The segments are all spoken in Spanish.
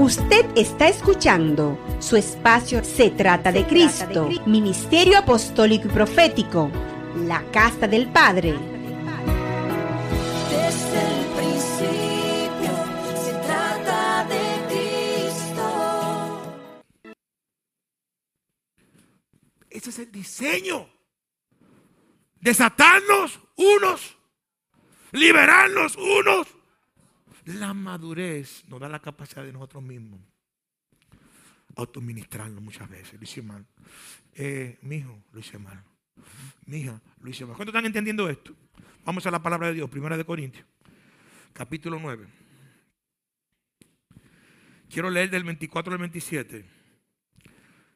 Usted está escuchando su espacio Se trata de Cristo, Ministerio Apostólico y Profético, la Casa del Padre. Desde el principio se trata de Cristo. Ese es el diseño. Desatarnos unos, liberarnos unos. La madurez nos da la capacidad de nosotros mismos autoministrarnos muchas veces. Lo hice mal. Eh, mi hijo, lo hice mal. Mi hija, lo hice mal. ¿Cuántos están entendiendo esto? Vamos a la palabra de Dios, primera de Corintios, capítulo 9. Quiero leer del 24 al 27.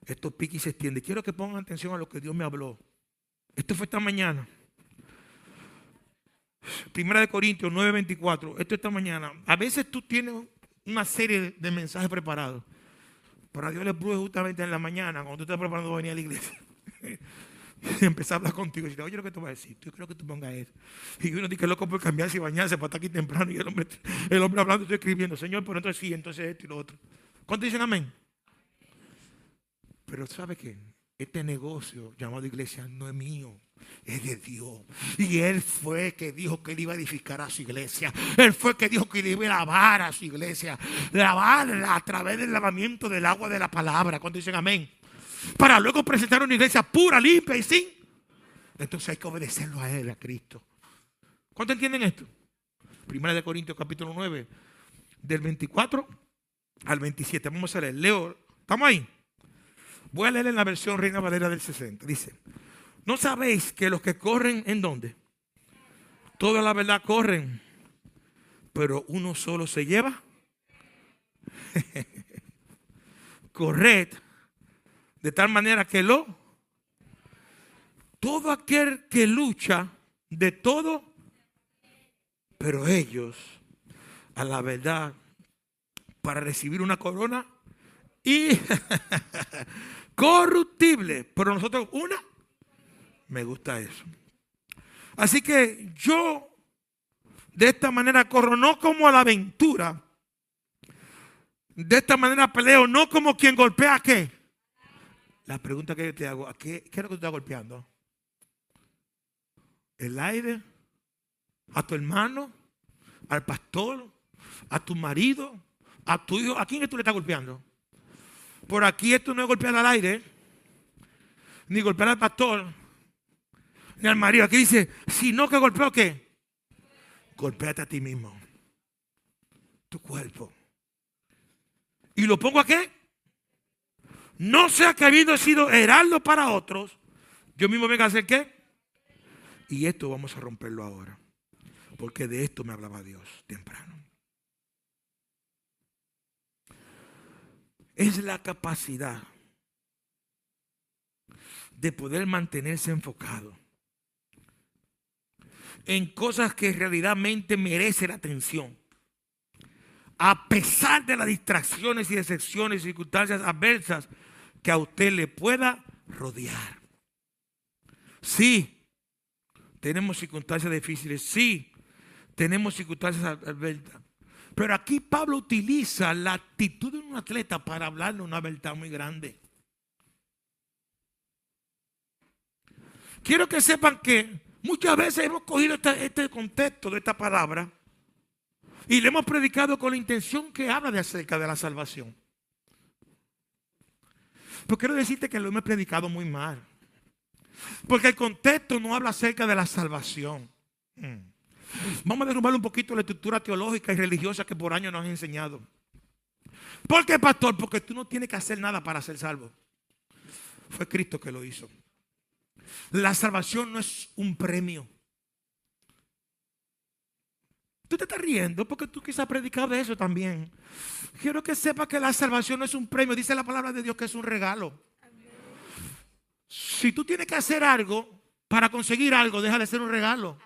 Esto pica y se extiende. Quiero que pongan atención a lo que Dios me habló. Esto fue esta mañana. Primera de Corintios 9:24. Esto esta mañana. A veces tú tienes una serie de mensajes preparados. Pero a Dios le pude justamente en la mañana, cuando tú estás preparando para venir a la iglesia. y empecé a hablar contigo y decir, oye, lo que te voy a decir, yo creo que tú pongas eso. Y uno dice, loco por cambiarse y bañarse para estar aquí temprano. Y el hombre, el hombre hablando, estoy escribiendo, Señor, pero entonces sí, entonces esto y lo otro. ¿Cuántos dicen amén? Pero ¿sabe qué? Este negocio llamado iglesia no es mío, es de Dios. Y Él fue que dijo que Él iba a edificar a su iglesia. Él fue que dijo que Él iba a lavar a su iglesia. Lavarla a través del lavamiento del agua de la palabra. ¿Cuántos dicen amén? Para luego presentar una iglesia pura, limpia y sin. Entonces hay que obedecerlo a Él, a Cristo. ¿Cuántos entienden esto? Primera de Corintios capítulo 9, del 24 al 27. Vamos a leer. Leo, ¿estamos ahí? Voy a leer en la versión Reina Valera del 60. Dice, ¿no sabéis que los que corren en dónde? Toda la verdad corren, pero uno solo se lleva. Corred de tal manera que lo... Todo aquel que lucha de todo, pero ellos a la verdad para recibir una corona y corruptible, pero nosotros una, me gusta eso. Así que yo de esta manera corro no como a la aventura, de esta manera peleo no como quien golpea a qué. La pregunta que yo te hago, ¿a qué, qué es lo que tú estás golpeando? ¿El aire? ¿A tu hermano? ¿Al pastor? ¿A tu marido? ¿A tu hijo? ¿A quién es que tú le estás golpeando? Por aquí esto no es golpear al aire, ni golpear al pastor, ni al marido. Aquí dice, sino que golpeo qué? Golpéate a ti mismo. Tu cuerpo. ¿Y lo pongo a qué? No sea que habiendo sido heraldo para otros, yo mismo venga a hacer qué? Y esto vamos a romperlo ahora. Porque de esto me hablaba Dios temprano. es la capacidad de poder mantenerse enfocado en cosas que realmente merecen atención. A pesar de las distracciones y decepciones y circunstancias adversas que a usted le pueda rodear. Sí, tenemos circunstancias difíciles. Sí, tenemos circunstancias adversas. Pero aquí Pablo utiliza la actitud de un atleta para hablarle una verdad muy grande. Quiero que sepan que muchas veces hemos cogido este, contexto de esta palabra y le hemos predicado con la intención que habla de acerca de la salvación. Pero quiero decirte que lo hemos predicado muy mal. Porque el contexto no habla acerca de la salvación. Mm. Vamos a derrumbar un poquito la estructura teológica y religiosa que por años nos han enseñado. ¿Por qué, pastor? Porque tú no tienes que hacer nada para ser salvo. Fue Cristo que lo hizo. La salvación no es un premio. Tú te estás riendo porque tú quizás predicado de eso también. Quiero que sepas que la salvación no es un premio. Dice la palabra de Dios que es un regalo. Si tú tienes que hacer algo para conseguir algo, deja de ser un regalo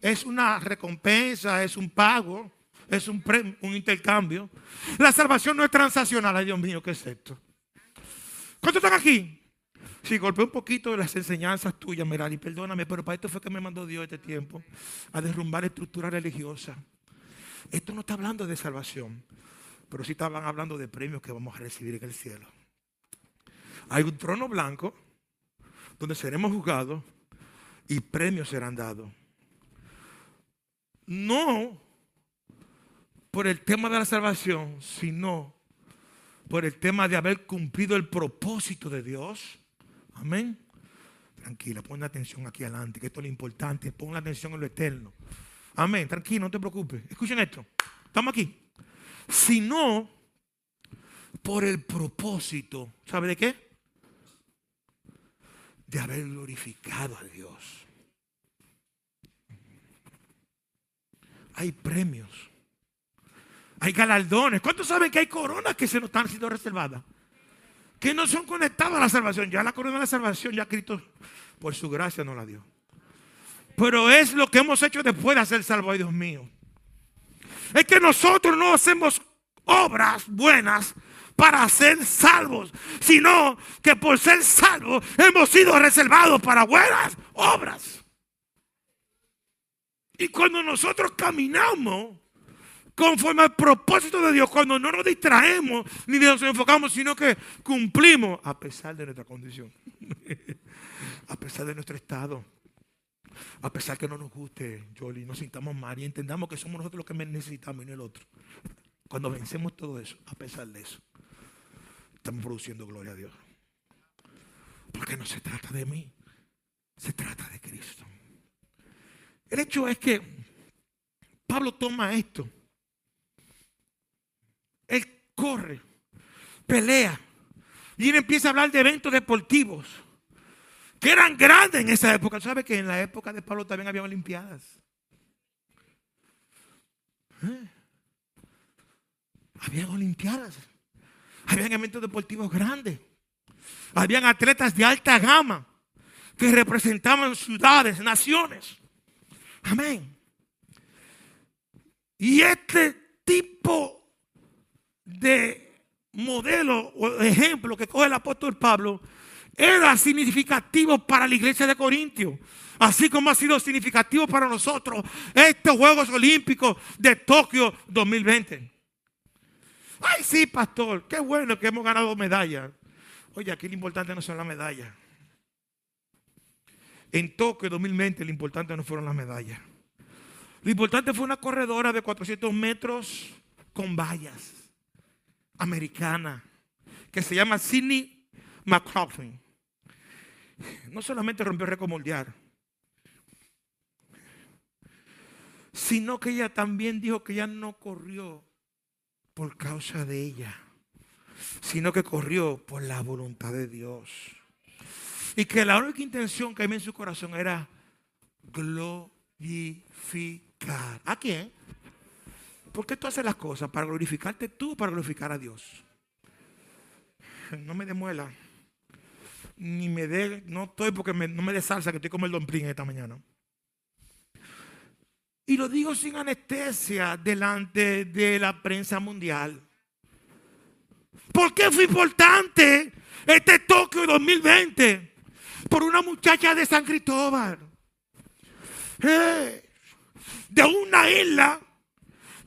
es una recompensa, es un pago, es un, un intercambio. La salvación no es transaccional. Ay, Dios mío, ¿qué es esto? ¿Cuántos están aquí? Si golpeé un poquito de las enseñanzas tuyas, Merali, perdóname, pero para esto fue que me mandó Dios este tiempo, a derrumbar estructuras religiosas. Esto no está hablando de salvación. pero sí estaban hablando de premios que vamos a recibir en el cielo. Hay un trono blanco donde seremos juzgados y premios serán dados. No por el tema de la salvación, sino por el tema de haber cumplido el propósito de Dios. Amén. Tranquila, pon atención aquí adelante, que esto es lo importante. Pon la atención en lo eterno. Amén. Tranquilo, no te preocupes. Escuchen esto. Estamos aquí. Sino por el propósito. ¿Sabe de qué? De haber glorificado a Dios. Hay premios. Hay galardones. ¿Cuántos saben que hay coronas que se nos están siendo reservadas? Que no son conectadas a la salvación. Ya la corona de la salvación, ya Cristo, por su gracia, nos la dio. Pero es lo que hemos hecho después de ser salvos, Dios mío. Es que nosotros no hacemos obras buenas para ser salvos, sino que por ser salvos hemos sido reservados para buenas obras. Y cuando nosotros caminamos conforme al propósito de Dios, cuando no nos distraemos ni nos enfocamos, sino que cumplimos a pesar de nuestra condición, a pesar de nuestro estado, a pesar que no nos guste, Jolie, nos sintamos mal y entendamos que somos nosotros los que necesitamos y no el otro. Cuando vencemos todo eso, a pesar de eso, estamos produciendo gloria a Dios. Porque no se trata de mí, se trata de Cristo. El hecho es que Pablo toma esto corre, pelea. Y él empieza a hablar de eventos deportivos que eran grandes en esa época. ¿Sabe que en la época de Pablo también había Olimpiadas? ¿Eh? Había Olimpiadas. Habían eventos deportivos grandes. Habían atletas de alta gama que representaban ciudades, naciones. Amén. Y este tipo de modelo o ejemplo que coge el apóstol Pablo era significativo para la iglesia de Corintios. Así como ha sido significativo para nosotros estos Juegos Olímpicos de Tokio 2020. Ay, sí, pastor, qué bueno que hemos ganado medallas. Oye, aquí lo importante no son las medallas. En Tokio 2020 lo importante no fueron las medallas. Lo importante fue una corredora de 400 metros con vallas americana que se llama Sidney McLaughlin. No solamente rompió el récord mundial, sino que ella también dijo que ella no corrió por causa de ella, sino que corrió por la voluntad de Dios. Y que la única intención que había en su corazón era glorificar. ¿A quién? ¿Por qué tú haces las cosas? ¿Para glorificarte tú para glorificar a Dios? No me demuela. Ni me dé, no estoy porque no me dé salsa que estoy como el Don Pring esta mañana. Y lo digo sin anestesia delante de la prensa mundial. ¿Por qué fue importante este Tokio 2020? Por una muchacha de San Cristóbal. Eh, de una isla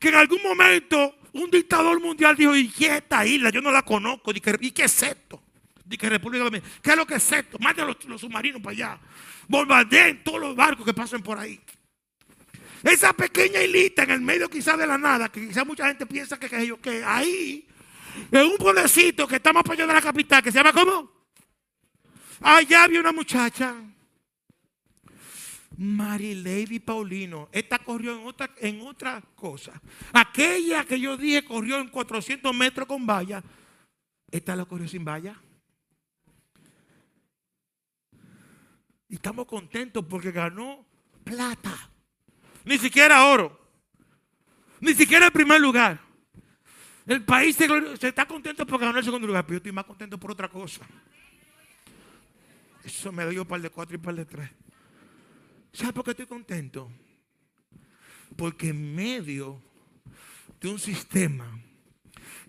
que en algún momento un dictador mundial dijo, ¿y qué es esta isla? Yo no la conozco. ¿Y qué es esto? Dije, República Dominicana. ¿Qué es lo que es esto? Manden los, los submarinos para allá. Bombardeen todos los barcos que pasen por ahí. Esa pequeña islita en el medio quizás de la nada, que quizás mucha gente piensa que, que, que ahí, en un pueblecito que está más para allá de la capital, que se llama ¿cómo? Allá había una muchacha Lady Paulino. Esta corrió en otra, en otra cosa. Aquella que yo dije corrió en 400 metros con valla. Esta la corrió sin valla. Y estamos contentos porque ganó plata. Ni siquiera oro. Ni siquiera el primer lugar. El país se, está contento porque ganó el segundo lugar, pero yo estoy más contento por otra cosa. Eso me dio un par de cuatro y par de tres. ¿Sabe por qué estoy contento? Porque en medio de un sistema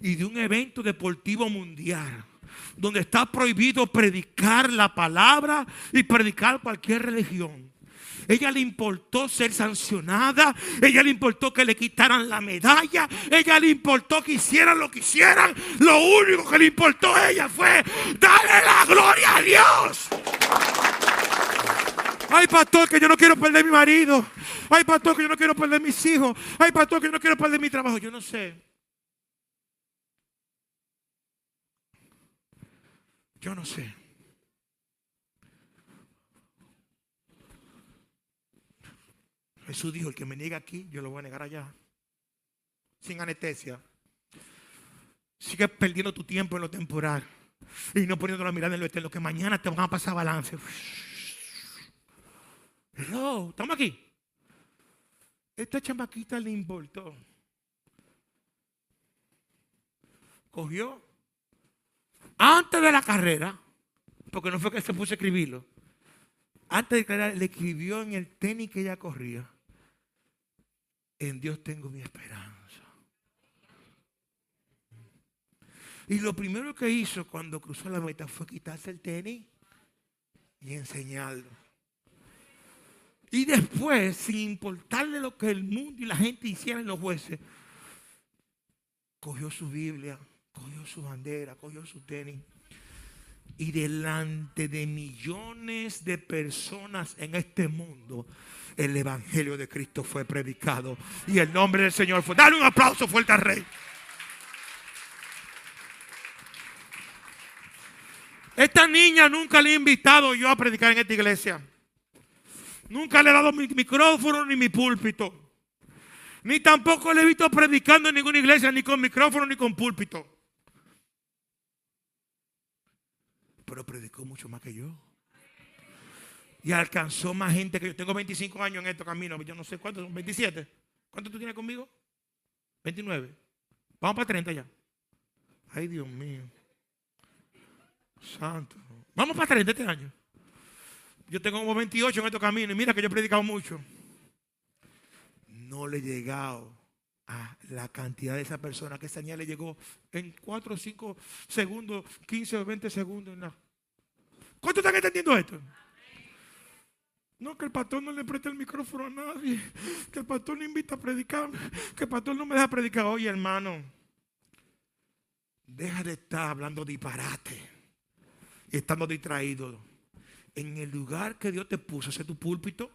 y de un evento deportivo mundial, donde está prohibido predicar la palabra y predicar cualquier religión. Ella le importó ser sancionada. Ella le importó que le quitaran la medalla. Ella le importó que hicieran lo que hicieran. Lo único que le importó a ella fue darle la gloria a Dios. Ay, pastor, que yo no quiero perder mi marido. Ay, pastor, que yo no quiero perder mis hijos. Ay, pastor, que yo no quiero perder mi trabajo. Yo no sé. Yo no sé. Jesús dijo, el que me niega aquí, yo lo voy a negar allá. Sin anestesia. Sigues perdiendo tu tiempo en lo temporal. Y no poniendo la mirada en lo eterno, que mañana te van a pasar balance. Hello, estamos aquí. Esta chamaquita le importó. Cogió antes de la carrera, porque no fue que se puso a escribirlo. Antes de la carrera le escribió en el tenis que ella corría. En Dios tengo mi esperanza. Y lo primero que hizo cuando cruzó la meta fue quitarse el tenis y enseñarlo. Y después, sin importarle lo que el mundo y la gente hicieran los jueces, cogió su Biblia, cogió su bandera, cogió su tenis. Y delante de millones de personas en este mundo, el Evangelio de Cristo fue predicado. Y el nombre del Señor fue. Dale un aplauso fuerte al Rey. Esta niña nunca le he invitado yo a predicar en esta iglesia. Nunca le he dado mi micrófono ni mi púlpito. Ni tampoco le he visto predicando en ninguna iglesia, ni con micrófono ni con púlpito. Pero predicó mucho más que yo. Y alcanzó más gente que yo. Tengo 25 años en este camino. Yo no sé cuántos son. 27. ¿Cuánto tú tienes conmigo? 29. Vamos para 30 ya. Ay, Dios mío. Santo. Vamos para 30 este año. Yo tengo como 28 en este camino y mira que yo he predicado mucho. No le he llegado a la cantidad de esa persona que esa niña le llegó en 4 o 5 segundos, 15 o 20 segundos. No. ¿Cuánto están entendiendo esto? No, que el pastor no le preste el micrófono a nadie. Que el pastor no invita a predicar. Que el pastor no me deja predicar. Oye, hermano, deja de estar hablando disparate y estando distraído. En el lugar que Dios te puso, ese es tu púlpito.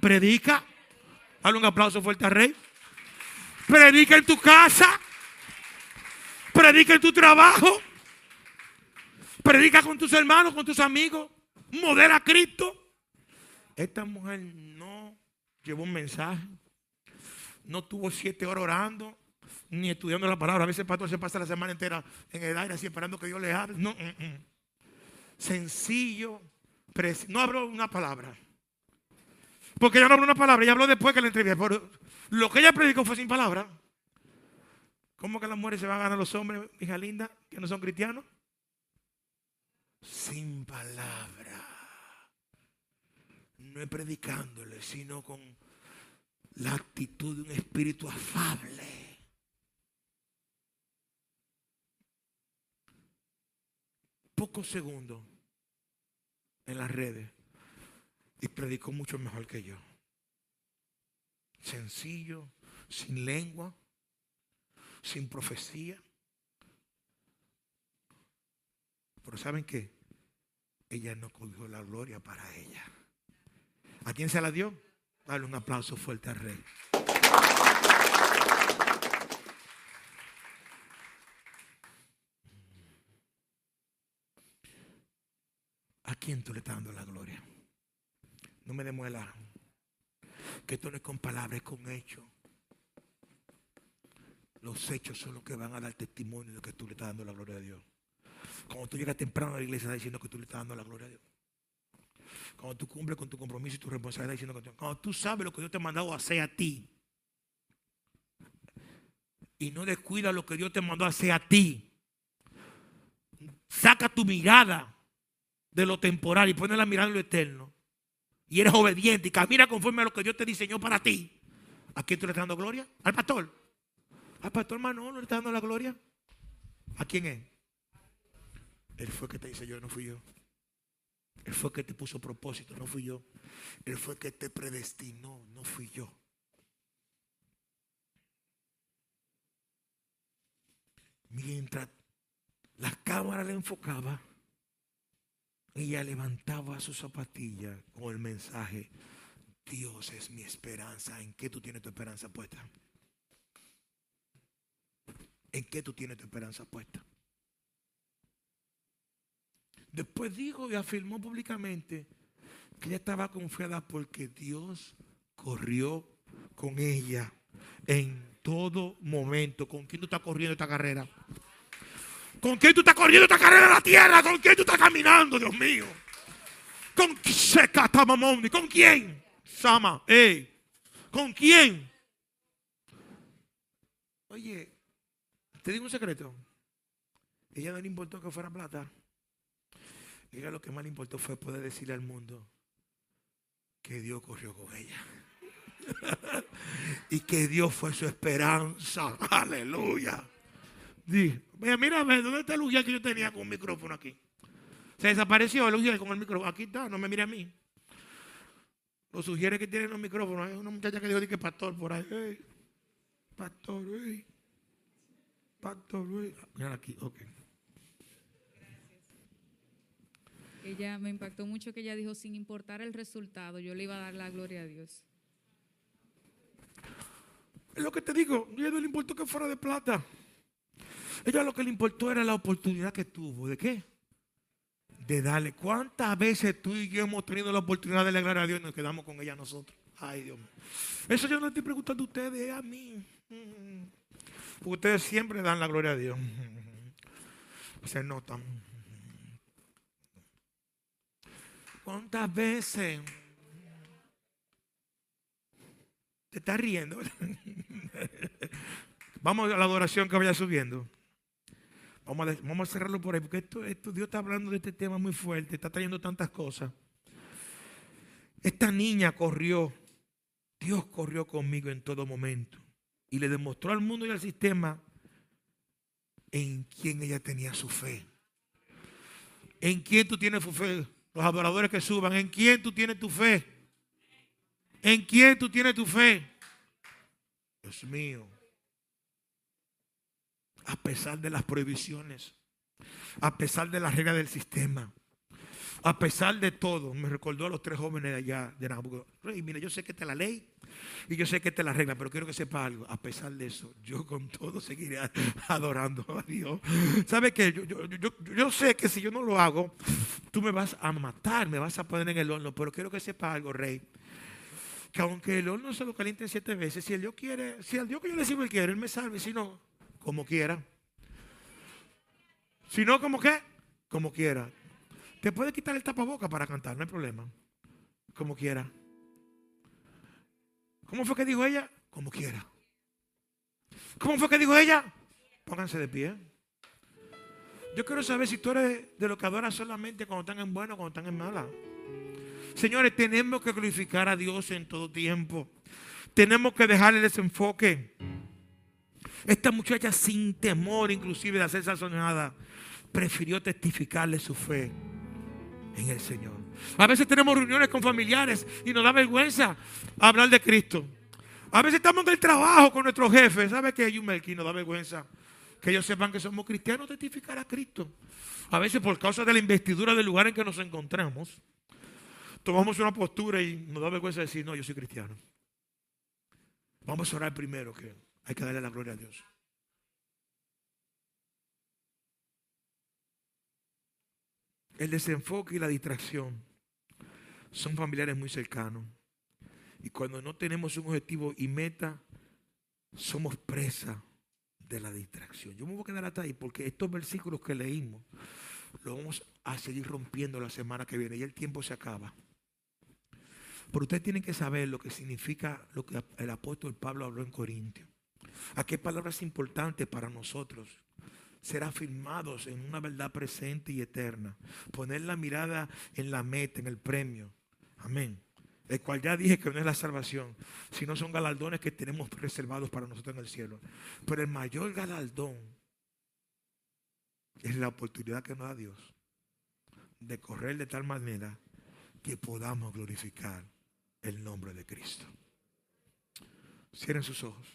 Predica. Dale un aplauso fuerte al rey. Predica en tu casa. Predica en tu trabajo. Predica con tus hermanos, con tus amigos. Modela a Cristo. Esta mujer no llevó un mensaje. No tuvo siete horas orando. Ni estudiando la palabra. A veces el pastor se pasa la semana entera en el aire así esperando que Dios le hable. No. mm, mm. Sencillo. No habló una palabra. Porque ella no habló una palabra. Ella habló después que la entrevisté. Lo que ella predicó fue sin palabra. ¿Cómo que las mujeres se van a ganar los hombres, hija linda, que no son cristianos? Sin palabra. No es predicándole, sino con la actitud de un espíritu afable. Pocos segundos en las redes y predicó mucho mejor que yo. Sencillo, sin lengua, sin profecía. Pero ¿saben qué? Ella no cogió la gloria para ella. ¿A quién se la dio? Dale un aplauso fuerte al rey. Quién tú le estás dando la gloria? No me demuela que esto no es con palabras, es con hechos. Los hechos son los que van a dar testimonio de que tú le estás dando la gloria a Dios. Cuando tú llegas temprano a la iglesia, está diciendo que tú le estás dando la gloria a Dios. Cuando tú cumples con tu compromiso y tu responsabilidad, diciendo que cuando tú sabes lo que Dios te ha mandado a hacer a ti y no descuidas lo que Dios te mandó a hacer a ti, saca tu mirada de lo temporal y pone la mirada en lo eterno y eres obediente y camina conforme a lo que Dios te diseñó para ti. ¿A quién tú le estás dando gloria? ¿Al pastor? ¿Al pastor Manolo le está dando la gloria? ¿A quién es? Él fue que te dice yo, no fui yo. Él fue el que te puso propósito, no fui yo. Él fue el que te predestinó, no fui yo. Mientras la cámara le enfocaba, ella levantaba su zapatilla con el mensaje, Dios es mi esperanza. ¿En qué tú tienes tu esperanza puesta? ¿En qué tú tienes tu esperanza puesta? Después dijo y afirmó públicamente que ella estaba confiada porque Dios corrió con ella en todo momento. ¿Con quién tú estás corriendo esta carrera? ¿Con quién tú estás corriendo esta carrera en la tierra? ¿Con quién tú estás caminando, Dios mío? ¿Con ¿Con quién? Sama, ey. ¿Con quién? Oye, te digo un secreto. Ella no le importó que fuera plata. Ella lo que más le importó fue poder decirle al mundo que Dios corrió con ella. y que Dios fue su esperanza. Aleluya. Mira, mira, ¿dónde está el Lugia que yo tenía con un micrófono aquí? Se desapareció el Lugia con el micrófono. Aquí está, no me mire a mí. Lo sugiere que tienen los micrófonos. Hay una muchacha que dijo que pastor por ahí. pastor, Pastor, Mira aquí, ok. Ella me impactó mucho que ella dijo, sin importar el resultado, yo le iba a dar la gloria a Dios. Es lo que te digo, ella no le importó que fuera de plata. Ella lo que le importó era la oportunidad que tuvo. ¿De qué? De darle. ¿Cuántas veces tú y yo hemos tenido la oportunidad de alegrar a Dios y nos quedamos con ella nosotros? Ay, Dios mío. Eso yo no estoy preguntando a ustedes, es a mí. Porque ustedes siempre dan la gloria a Dios. Se notan. ¿Cuántas veces te estás riendo? Vamos a la adoración que vaya subiendo. Vamos a, cerrarlo por ahí, porque esto, Dios está hablando de este tema muy fuerte, está trayendo tantas cosas. Esta niña corrió, Dios corrió conmigo en todo momento y le demostró al mundo y al sistema en quién ella tenía su fe. ¿En quién tú tienes tu fe? Los adoradores que suban, ¿en quién tú tienes tu fe? ¿En quién tú tienes tu fe? Dios mío. A pesar de las prohibiciones, a pesar de las reglas del sistema, a pesar de todo, me recordó a los tres jóvenes de allá de Nabucodonosor. mire, yo sé que esta es la ley y yo sé que esta es la regla, pero quiero que sepa algo. A pesar de eso, yo con todo seguiré adorando a Dios. ¿Sabe qué? Yo, yo, sé que si yo no lo hago, tú me vas a matar, me vas a poner en el horno, pero quiero que sepa algo, rey. Que aunque el horno se lo caliente siete veces, si el Dios quiere, si el Dios que yo le sirvo quiere, él me salve, si no, como quiera. Si no, como qué? Como quiera. Te puede quitar el tapaboca para cantar, no hay problema. Como quiera. ¿Cómo fue que dijo ella? Como quiera. ¿Cómo fue que dijo ella? Pónganse de pie. Yo quiero saber si tú eres de los que adoran solamente cuando están en bueno o cuando están en mala. Señores, tenemos que glorificar a Dios en todo tiempo. Tenemos que dejarle ese enfoque. Esta muchacha sin temor inclusive de hacer sazonada, prefirió testificarle su fe en el Señor. A veces tenemos reuniones con familiares y nos da vergüenza hablar de Cristo. A veces estamos en el trabajo con nuestros jefes. ¿Sabe qué, Yumelki? Nos da vergüenza que ellos sepan que somos cristianos, testificar a Cristo. A veces por causa de la investidura del lugar en que nos encontramos, tomamos una postura y nos da vergüenza decir, no, yo soy cristiano. Vamos a orar primero, que hay que darle la gloria a Dios. El desenfoque y la distracción son familiares muy cercanos. Y cuando no tenemos un objetivo y meta, somos presa de la distracción. Yo me voy a quedar hasta ahí porque estos versículos que leímos los vamos a seguir rompiendo la semana que viene y el tiempo se acaba. Pero ustedes tienen que saber lo que significa lo que el apóstol Pablo habló en Corintios. Aquí hay palabras importantes para nosotros ser afirmados en una verdad presente y eterna. Poner la mirada en la meta, en el premio. Amén. El cual ya dije que no es la salvación, sino son galardones que tenemos reservados para nosotros en el cielo. Pero el mayor galardón es la oportunidad que nos da Dios de correr de tal manera que podamos glorificar el nombre de Cristo. Cierren sus ojos.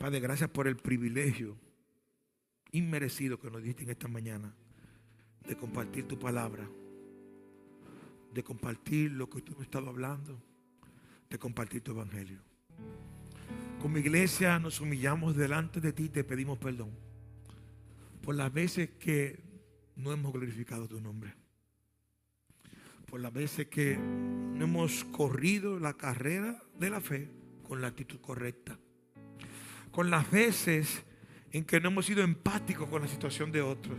Padre, gracias por el privilegio inmerecido que nos diste en esta mañana de compartir tu palabra, de compartir lo que tú me estado hablando, de compartir tu evangelio. Como iglesia nos humillamos delante de ti y te pedimos perdón por las veces que no hemos glorificado tu nombre. Por las veces que no hemos corrido la carrera de la fe con la actitud correcta. Con las veces en que no hemos sido empáticos con la situación de otros.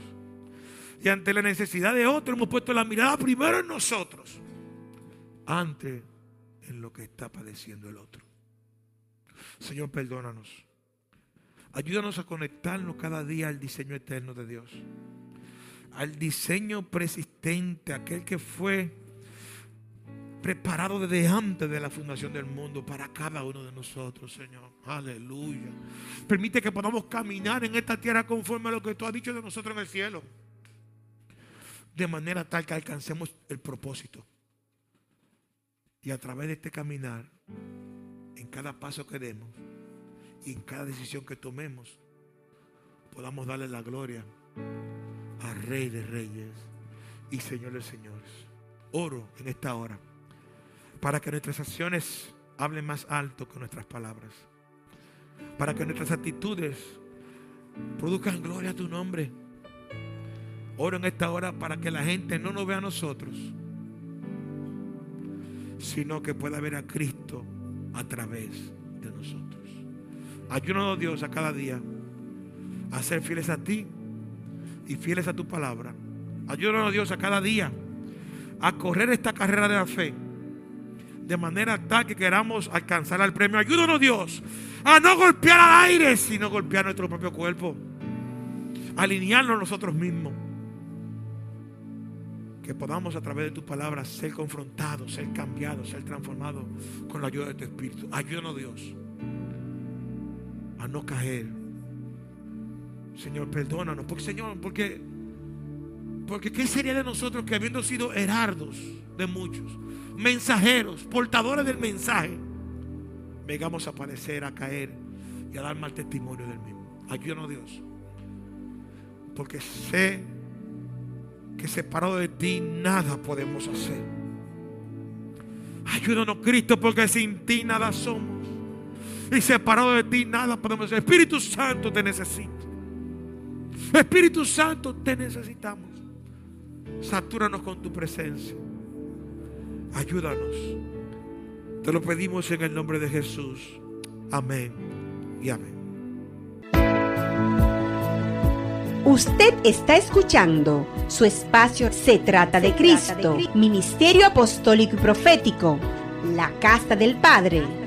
Y ante la necesidad de otros hemos puesto la mirada primero en nosotros, antes en lo que está padeciendo el otro. Señor, perdónanos. Ayúdanos a conectarnos cada día al diseño eterno de Dios. Al diseño persistente, aquel que fue preparado desde antes de la fundación del mundo para cada uno de nosotros, Señor. Aleluya. Permite que podamos caminar en esta tierra conforme a lo que tú has dicho de nosotros en el cielo. De manera tal que alcancemos el propósito. Y a través de este caminar, en cada paso que demos y en cada decisión que tomemos, podamos darle la gloria al Rey de Reyes y Señor Señores. Oro en esta hora para que nuestras acciones hablen más alto que nuestras palabras. Para que nuestras actitudes produzcan gloria a tu nombre. Oro en esta hora para que la gente no nos vea a nosotros, sino que pueda ver a Cristo a través de nosotros. Ayúdanos Dios a cada día a ser fieles a ti y fieles a tu palabra. Ayúdanos Dios a cada día a correr esta carrera de la fe de manera tal que queramos alcanzar al premio. Ayúdanos Dios a no golpear al aire, sino golpear nuestro propio cuerpo. Alinearnos nosotros mismos. Que podamos a través de tu palabra ser confrontados, ser cambiados, ser transformados con la ayuda de tu Espíritu. Ayúdanos Dios a no caer. Señor, perdónanos. Porque Señor, porque, porque ¿qué sería de nosotros que habiendo sido herardos muchos, mensajeros, portadores del mensaje, vengamos a padecer, a caer y a dar mal testimonio del mismo. Ayúdanos Dios. Porque sé que separado de ti nada podemos hacer. Ayúdanos Cristo porque sin ti nada somos. Y separado de ti nada podemos hacer. Espíritu Santo te necesito. Espíritu Santo te necesitamos. Satúranos con tu presencia. Ayúdanos. Te lo pedimos en el nombre de Jesús. Amén y amén. Usted está escuchando su espacio Se trata de Cristo, Ministerio Apostólico y Profético, la Casa del Padre.